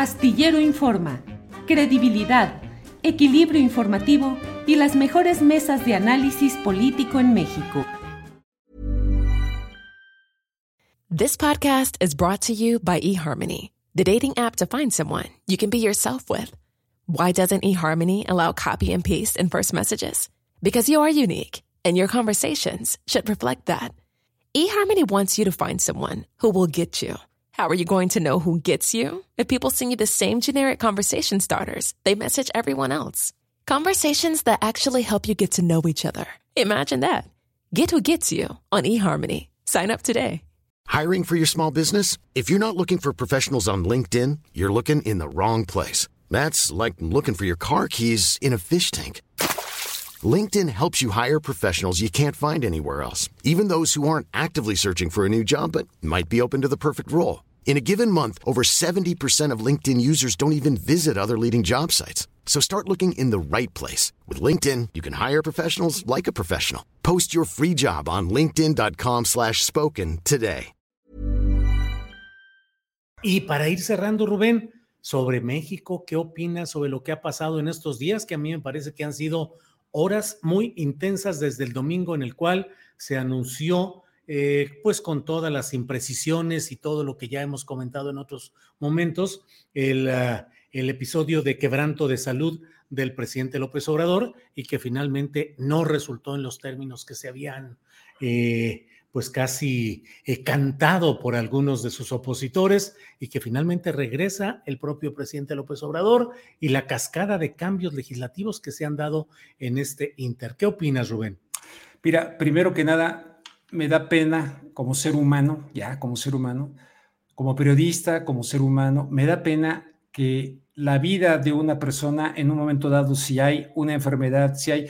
Astillero Informa, credibilidad, equilibrio informativo y las mejores mesas de análisis político en México. This podcast is brought to you by eHarmony, the dating app to find someone you can be yourself with. Why doesn't eHarmony allow copy and paste in first messages? Because you are unique, and your conversations should reflect that. eHarmony wants you to find someone who will get you. How are you going to know who gets you? If people send you the same generic conversation starters, they message everyone else. Conversations that actually help you get to know each other. Imagine that. Get who gets you on eHarmony. Sign up today. Hiring for your small business? If you're not looking for professionals on LinkedIn, you're looking in the wrong place. That's like looking for your car keys in a fish tank. LinkedIn helps you hire professionals you can't find anywhere else, even those who aren't actively searching for a new job but might be open to the perfect role. In a given month, over 70% of LinkedIn users don't even visit other leading job sites. So start looking in the right place. With LinkedIn, you can hire professionals like a professional. Post your free job on linkedin.com slash spoken today. Y para ir cerrando, Rubén, sobre México, ¿qué opinas sobre lo que ha pasado en estos días? Que a mí me parece que han sido horas muy intensas desde el domingo en el cual se anunció eh, pues con todas las imprecisiones y todo lo que ya hemos comentado en otros momentos, el, uh, el, episodio de quebranto de salud del presidente López Obrador y que finalmente no resultó en los términos que se habían eh, pues casi eh, cantado por algunos de sus opositores y que finalmente regresa el propio presidente López Obrador y la cascada de cambios legislativos que se han dado en este inter. ¿Qué opinas, Rubén? Mira, primero que nada, me da pena como ser humano, ya como ser humano, como periodista, como ser humano, me da pena que la vida de una persona en un momento dado, si hay una enfermedad, si hay,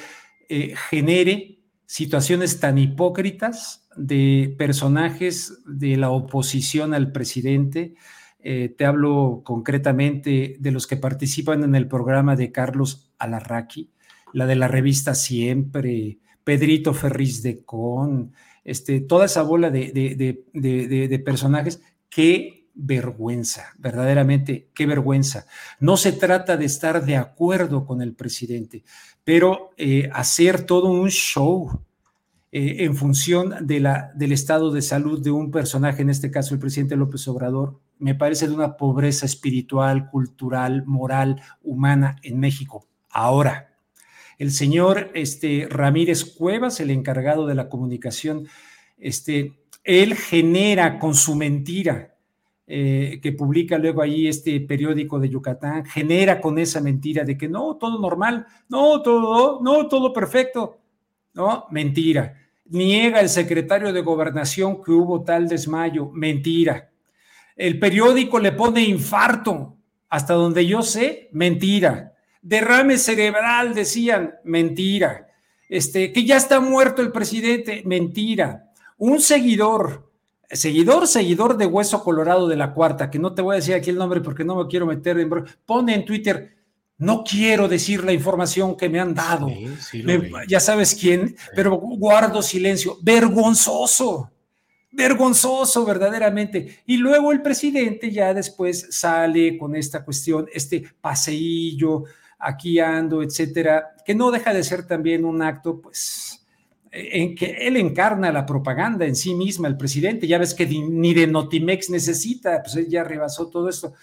eh, genere situaciones tan hipócritas de personajes de la oposición al presidente. Eh, te hablo concretamente de los que participan en el programa de Carlos Alarraqui, la de la revista Siempre, Pedrito Ferriz de Con, este, toda esa bola de, personajes, qué vergüenza, verdaderamente, qué vergüenza. No se trata de estar de acuerdo con el presidente, pero eh, hacer todo un show eh, en función de la, del estado de salud de un personaje, en este caso el presidente López Obrador, me parece de una pobreza espiritual, cultural, moral, humana en México. Ahora, el señor este, Ramírez Cuevas, el encargado de la comunicación, este, él genera con su mentira, eh, que publica luego ahí este periódico de Yucatán, genera con esa mentira de que no, todo normal, no, todo, no, todo perfecto, no, mentira. Niega el secretario de gobernación que hubo tal desmayo, mentira. El periódico le pone infarto, hasta donde yo sé, mentira derrame cerebral, decían, mentira. Este, que ya está muerto el presidente, mentira. Un seguidor, seguidor, seguidor de Hueso Colorado de la Cuarta, que no te voy a decir aquí el nombre porque no me quiero meter en... Pone en Twitter, no quiero decir la información que me han dado. ya sabes quién, pero guardo silencio. Vergonzoso vergonzoso verdaderamente. Y luego el presidente ya después sale con esta cuestión, este paseillo, aquí ando, etcétera, que no deja de ser también un acto, pues, en que él encarna la propaganda en sí misma, el presidente, ya ves que ni de Notimex necesita, pues él ya rebasó todo esto.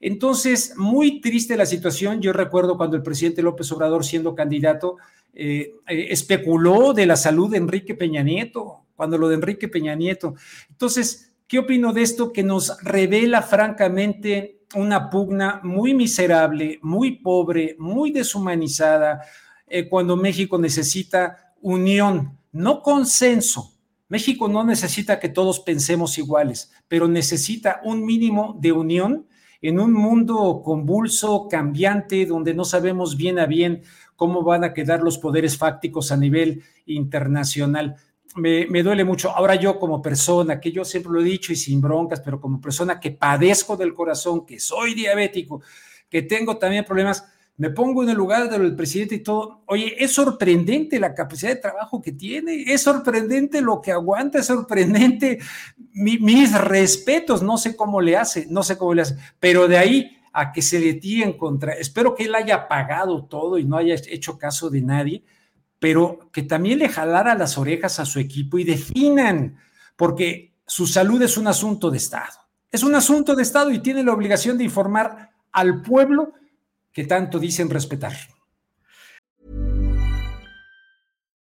Entonces, muy triste la situación. Yo recuerdo cuando el presidente López Obrador, siendo candidato, eh, eh, especuló de la salud de Enrique Peña Nieto, cuando lo de Enrique Peña Nieto. Entonces, ¿qué opino de esto que nos revela francamente una pugna muy miserable, muy pobre, muy deshumanizada, eh, cuando México necesita unión, no consenso. México no necesita que todos pensemos iguales, pero necesita un mínimo de unión en un mundo convulso, cambiante, donde no sabemos bien a bien cómo van a quedar los poderes fácticos a nivel internacional me, duele mucho. Ahora yo como persona, que yo siempre lo he dicho y sin broncas, pero como persona que padezco del corazón, que soy diabético, que tengo también problemas, me pongo en el lugar del presidente y todo. Oye, es sorprendente la capacidad de trabajo que tiene, es sorprendente lo que aguanta, es sorprendente mis respetos, no sé cómo le hace, no sé cómo le hace, pero de ahí a que se le tiren contra. Espero que él haya pagado todo y no haya hecho caso de nadie, pero que también le jalara las orejas a su equipo y definan, porque su salud es un asunto de Estado. Es un asunto de Estado y tiene la obligación de informar al pueblo que tanto dicen respetar.